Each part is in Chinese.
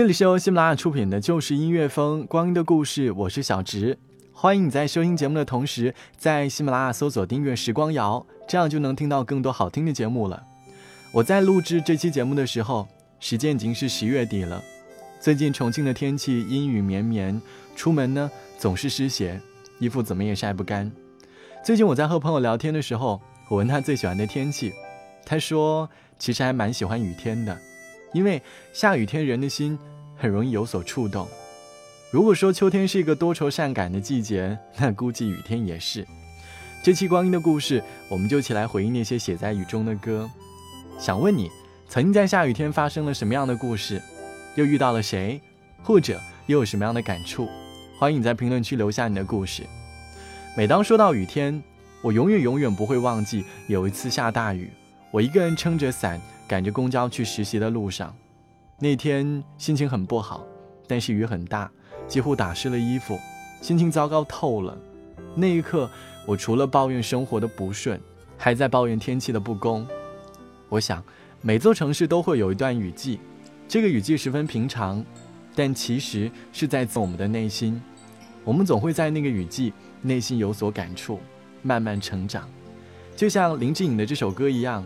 这里是由喜马拉雅出品的《就是音乐风光阴的故事》，我是小植，欢迎你在收听节目的同时，在喜马拉雅搜索订阅“时光谣”，这样就能听到更多好听的节目了。我在录制这期节目的时候，时间已经是十月底了。最近重庆的天气阴雨绵绵，出门呢总是湿鞋，衣服怎么也晒不干。最近我在和朋友聊天的时候，我问他最喜欢的天气，他说其实还蛮喜欢雨天的，因为下雨天人的心。很容易有所触动。如果说秋天是一个多愁善感的季节，那估计雨天也是。这期光阴的故事，我们就一起来回忆那些写在雨中的歌。想问你，曾经在下雨天发生了什么样的故事？又遇到了谁？或者又有什么样的感触？欢迎你在评论区留下你的故事。每当说到雨天，我永远永远不会忘记有一次下大雨，我一个人撑着伞，赶着公交去实习的路上。那天心情很不好，但是雨很大，几乎打湿了衣服，心情糟糕透了。那一刻，我除了抱怨生活的不顺，还在抱怨天气的不公。我想，每座城市都会有一段雨季，这个雨季十分平常，但其实是在我们的内心。我们总会在那个雨季内心有所感触，慢慢成长。就像林志颖的这首歌一样，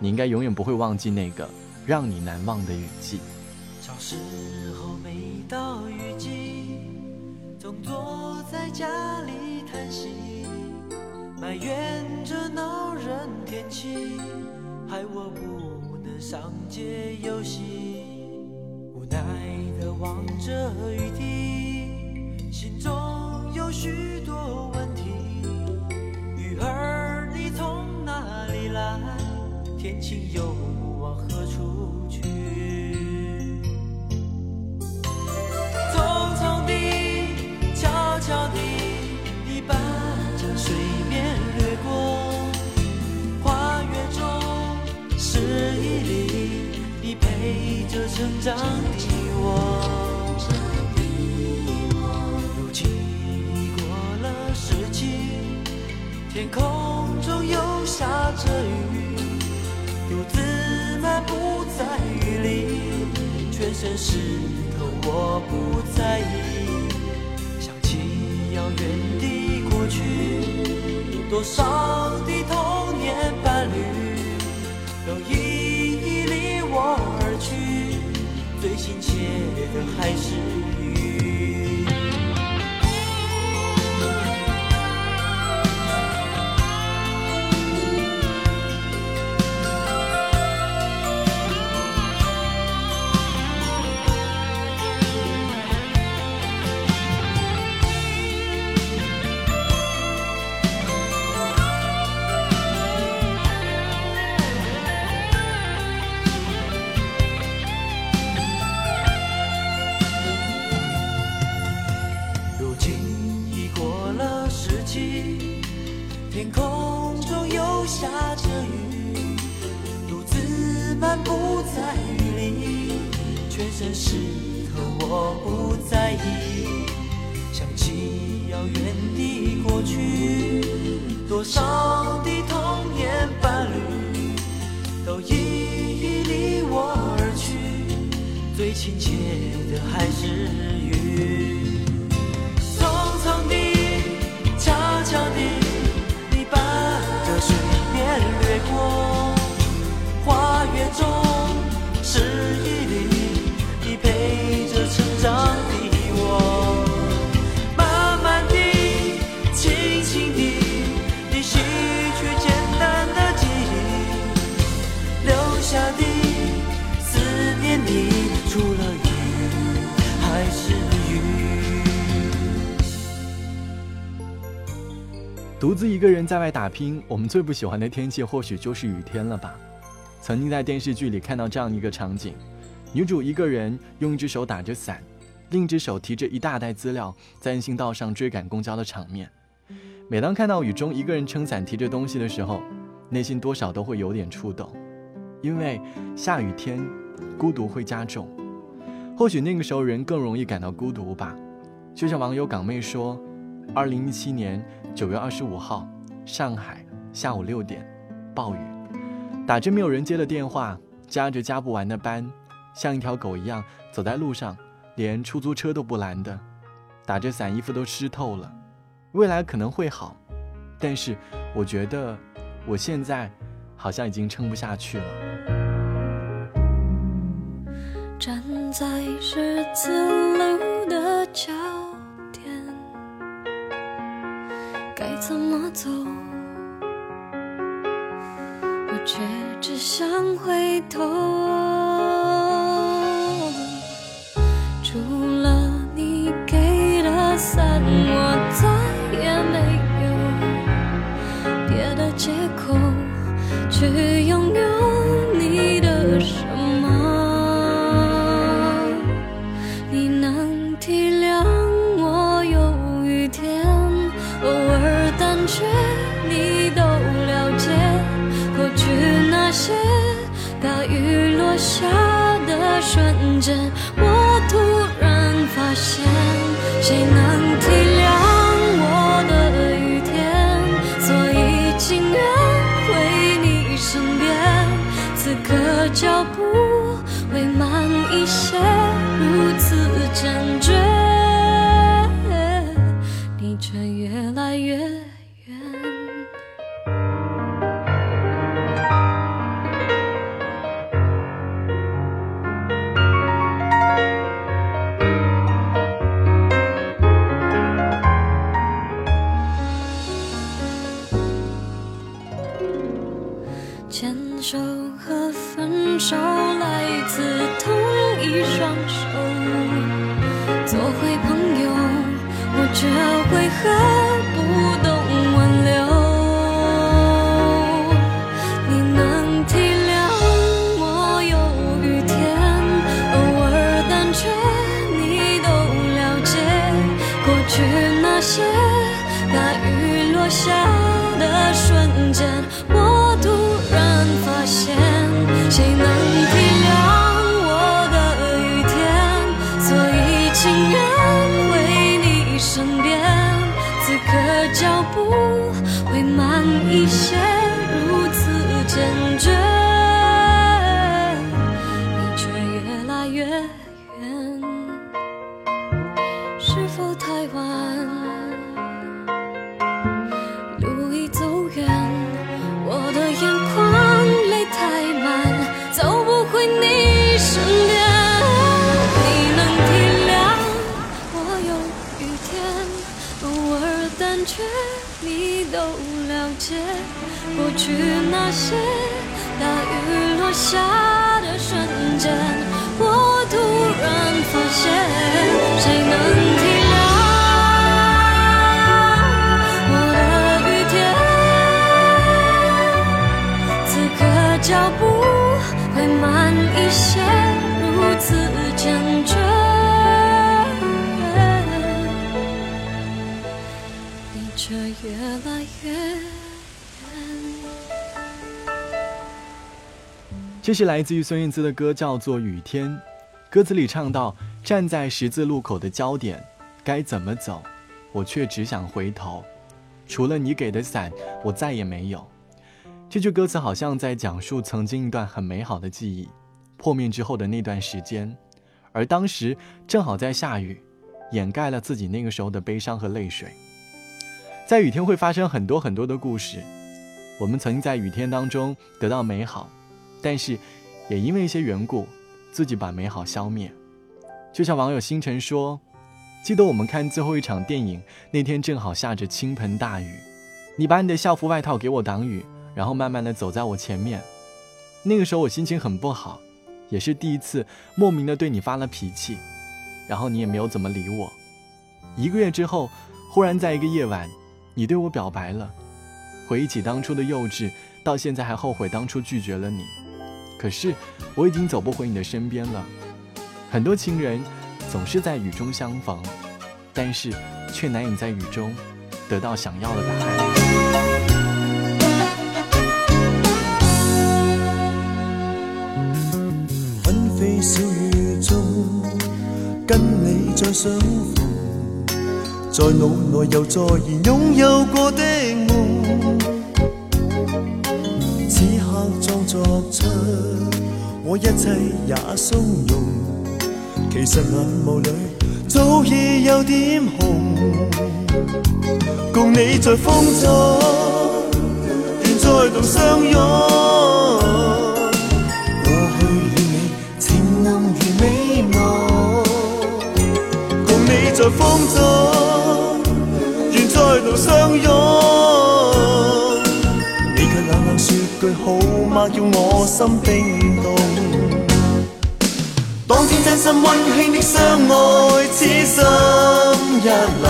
你应该永远不会忘记那个让你难忘的雨季。小时候，每到雨季，总坐在家里叹息，埋怨这闹人天气，害我不能上街游戏。无奈的望着雨滴，心中有许多问题。雨儿，你从哪里来？天晴又往何处去？这成长的我，如今已过了十七，天空中又下着雨，独自漫步在雨里，全身湿透我不在意。想起遥远的过去，多少。还是。独自一个人在外打拼，我们最不喜欢的天气或许就是雨天了吧？曾经在电视剧里看到这样一个场景：女主一个人用一只手打着伞，另一只手提着一大袋资料，在人行道上追赶公交的场面。每当看到雨中一个人撑伞提着东西的时候，内心多少都会有点触动，因为下雨天孤独会加重，或许那个时候人更容易感到孤独吧。就像网友港妹说。二零一七年九月二十五号，上海下午六点，暴雨，打着没有人接的电话，加着加不完的班，像一条狗一样走在路上，连出租车都不拦的，打着伞，衣服都湿透了。未来可能会好，但是我觉得我现在好像已经撑不下去了。站在十字路的角。怎么走？我却只想回头。除了你给的伞，我再也没有别的借口去拥。是否太晚？路已走远，我的眼眶泪太满，走不回你身边。你能体谅我有雨天，偶尔胆怯，你都了解。过去那些大雨落下的瞬间。谁能体谅我的雨天？此刻脚步会慢一些，如此坚决，越来越这是来自于孙燕姿的歌，叫做《雨天》，歌词里唱到。站在十字路口的焦点，该怎么走？我却只想回头。除了你给的伞，我再也没有。这句歌词好像在讲述曾经一段很美好的记忆破灭之后的那段时间，而当时正好在下雨，掩盖了自己那个时候的悲伤和泪水。在雨天会发生很多很多的故事。我们曾经在雨天当中得到美好，但是也因为一些缘故，自己把美好消灭。就像网友星辰说：“记得我们看最后一场电影那天，正好下着倾盆大雨，你把你的校服外套给我挡雨，然后慢慢的走在我前面。那个时候我心情很不好，也是第一次莫名的对你发了脾气，然后你也没有怎么理我。一个月之后，忽然在一个夜晚，你对我表白了。回忆起当初的幼稚，到现在还后悔当初拒绝了你。可是我已经走不回你的身边了。”很多情人总是在雨中相逢，但是却难以在雨中得到想要的答案。纷飞小雨中，跟你再相逢，在脑内又再现拥有过的梦，此刻装作出我一切也松容。其实眼眸里早已有点红，共你在风中，愿再度相拥。过去与你情浓如美梦，共你在风中，愿再度相拥。你却冷冷说句好吗，叫我心冰冻。当天真心温馨的相爱，此心一缕。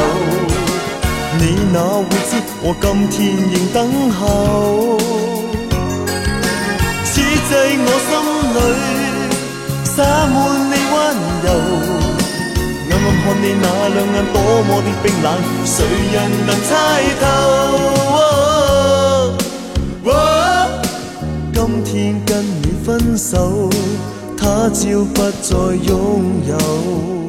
你哪会知我今天仍等候。此际我心里洒满你温柔，暗暗看你那两眼多么的冰冷，谁人能猜透？今天跟你分手。他朝不再拥有。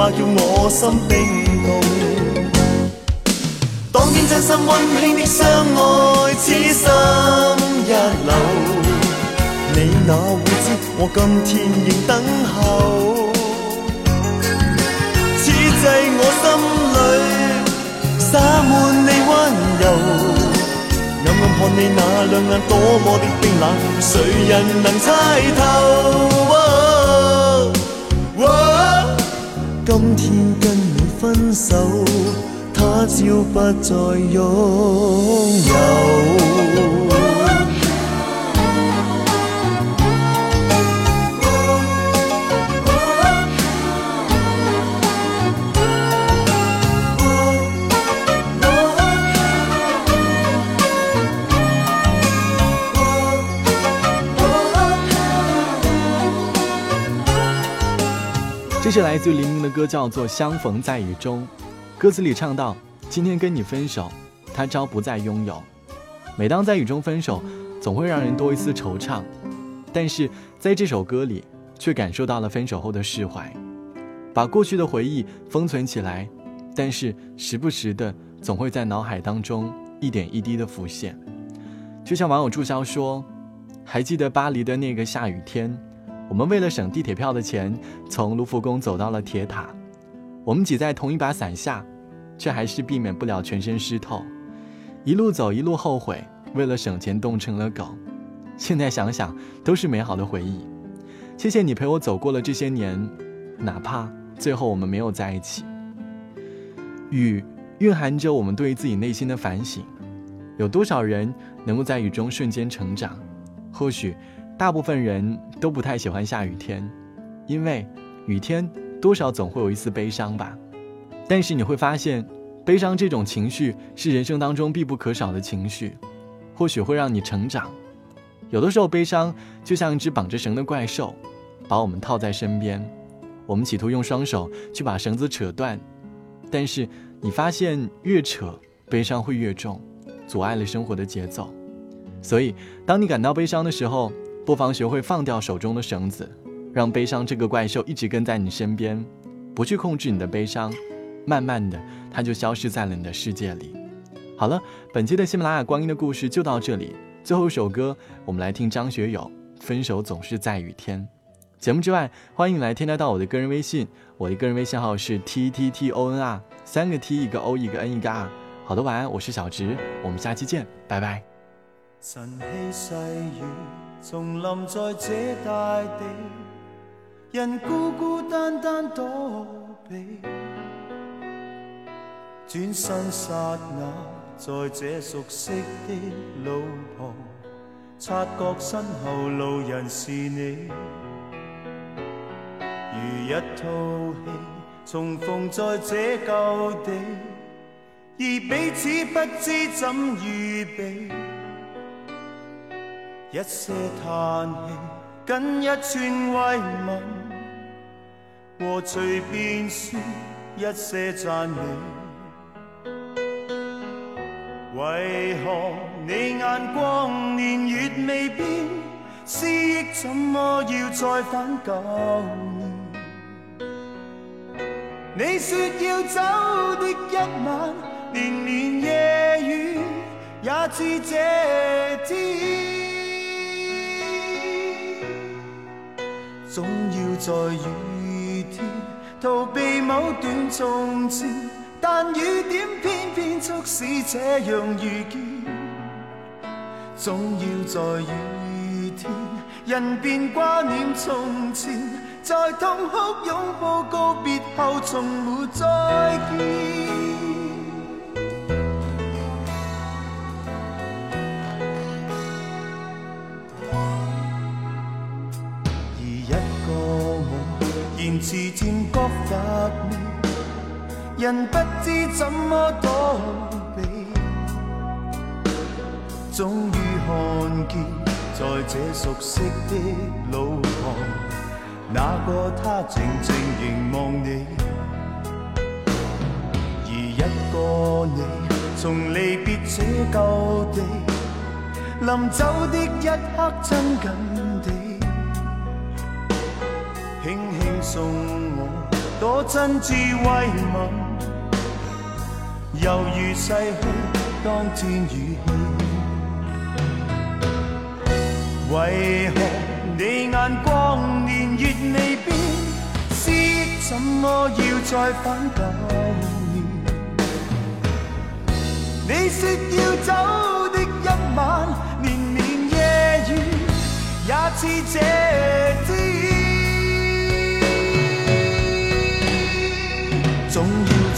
话叫我心冰冻，当天真心温馨的相爱，此心一缕，你哪会知我今天仍等候？此际我心里洒满你温柔，暗暗看你那两眼多么的冰冷，谁人能猜透？今天跟你分手，他朝不再拥有。这是来自黎明的歌，叫做《相逢在雨中》。歌词里唱到：“今天跟你分手，他朝不再拥有。”每当在雨中分手，总会让人多一丝惆怅。但是在这首歌里，却感受到了分手后的释怀，把过去的回忆封存起来。但是时不时的，总会在脑海当中一点一滴的浮现。就像网友注销说：“还记得巴黎的那个下雨天。”我们为了省地铁票的钱，从卢浮宫走到了铁塔。我们挤在同一把伞下，却还是避免不了全身湿透。一路走，一路后悔，为了省钱冻成了狗。现在想想，都是美好的回忆。谢谢你陪我走过了这些年，哪怕最后我们没有在一起。雨蕴含着我们对自己内心的反省。有多少人能够在雨中瞬间成长？或许。大部分人都不太喜欢下雨天，因为雨天多少总会有一丝悲伤吧。但是你会发现，悲伤这种情绪是人生当中必不可少的情绪，或许会让你成长。有的时候，悲伤就像一只绑着绳的怪兽，把我们套在身边。我们企图用双手去把绳子扯断，但是你发现越扯，悲伤会越重，阻碍了生活的节奏。所以，当你感到悲伤的时候，不妨学会放掉手中的绳子，让悲伤这个怪兽一直跟在你身边，不去控制你的悲伤，慢慢的它就消失在了你的世界里。好了，本期的喜马拉雅光阴的故事就到这里。最后一首歌，我们来听张学友《分手总是在雨天》。节目之外，欢迎来添加到我的个人微信，我的个人微信号是 t t t o n r，三个 t，一个 o，一个 n，一个 r。好的，晚安，我是小植，我们下期见，拜拜。晨曦细雨，重临在这大地，人孤孤单单躲避。转身刹那，在这熟悉的路旁，察觉身后路人是你。如一套戏，重逢在这旧地，而彼此不知怎预备。一些叹气，跟一串慰问，和随便说一些赞美。为何你眼光年月未变，思忆怎么要再返旧年？你说要走的一晚，年年夜雨也似这天。总要在雨天逃避某段从前，但雨点偏偏促使这样遇见。总要在雨天，人便挂念从前，在痛哭拥抱告别后，从没再见。言词渐觉乏味，人不知怎么躲避。终于看见，在这熟悉的路旁，那个他静静凝望你，而一个你从离别这旧地，临走的一刻，亲紧。送我多真挚慰问，犹如逝去当天雨天。为何你眼光年月未变，思怎么要再返九年？你说要走的一晚，年年夜雨也似这天。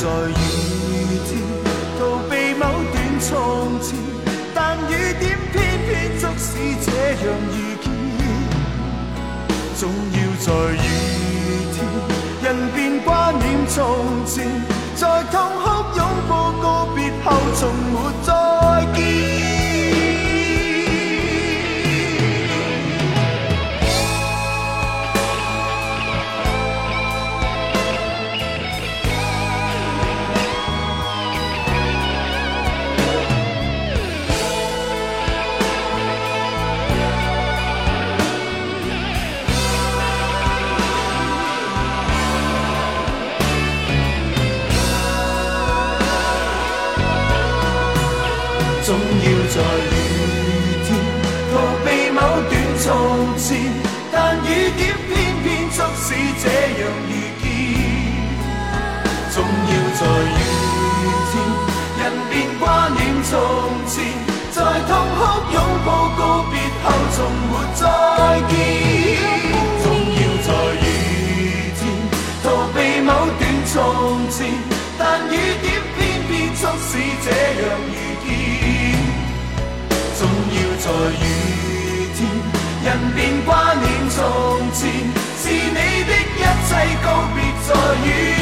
在雨天逃避某段从前，但雨点偏偏促使这样遇见，总要在雨天，人便挂念从前，在痛哭。总要在雨天逃避某段从前，但雨点偏偏促使这样遇见。总要在雨天人便挂念从前，在痛哭拥抱告别后从没再见。总要在雨天逃避某段从前，但雨点偏偏促使这样。在雨天，人便挂念从前，是你的一切告别在雨。